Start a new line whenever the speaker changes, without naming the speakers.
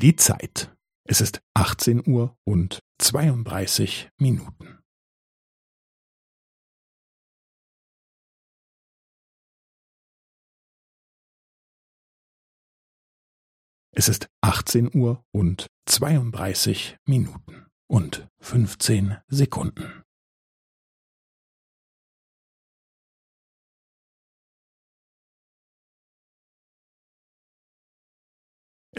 Die Zeit. Es ist 18 Uhr und 32 Minuten. Es ist 18 Uhr und 32 Minuten und 15 Sekunden.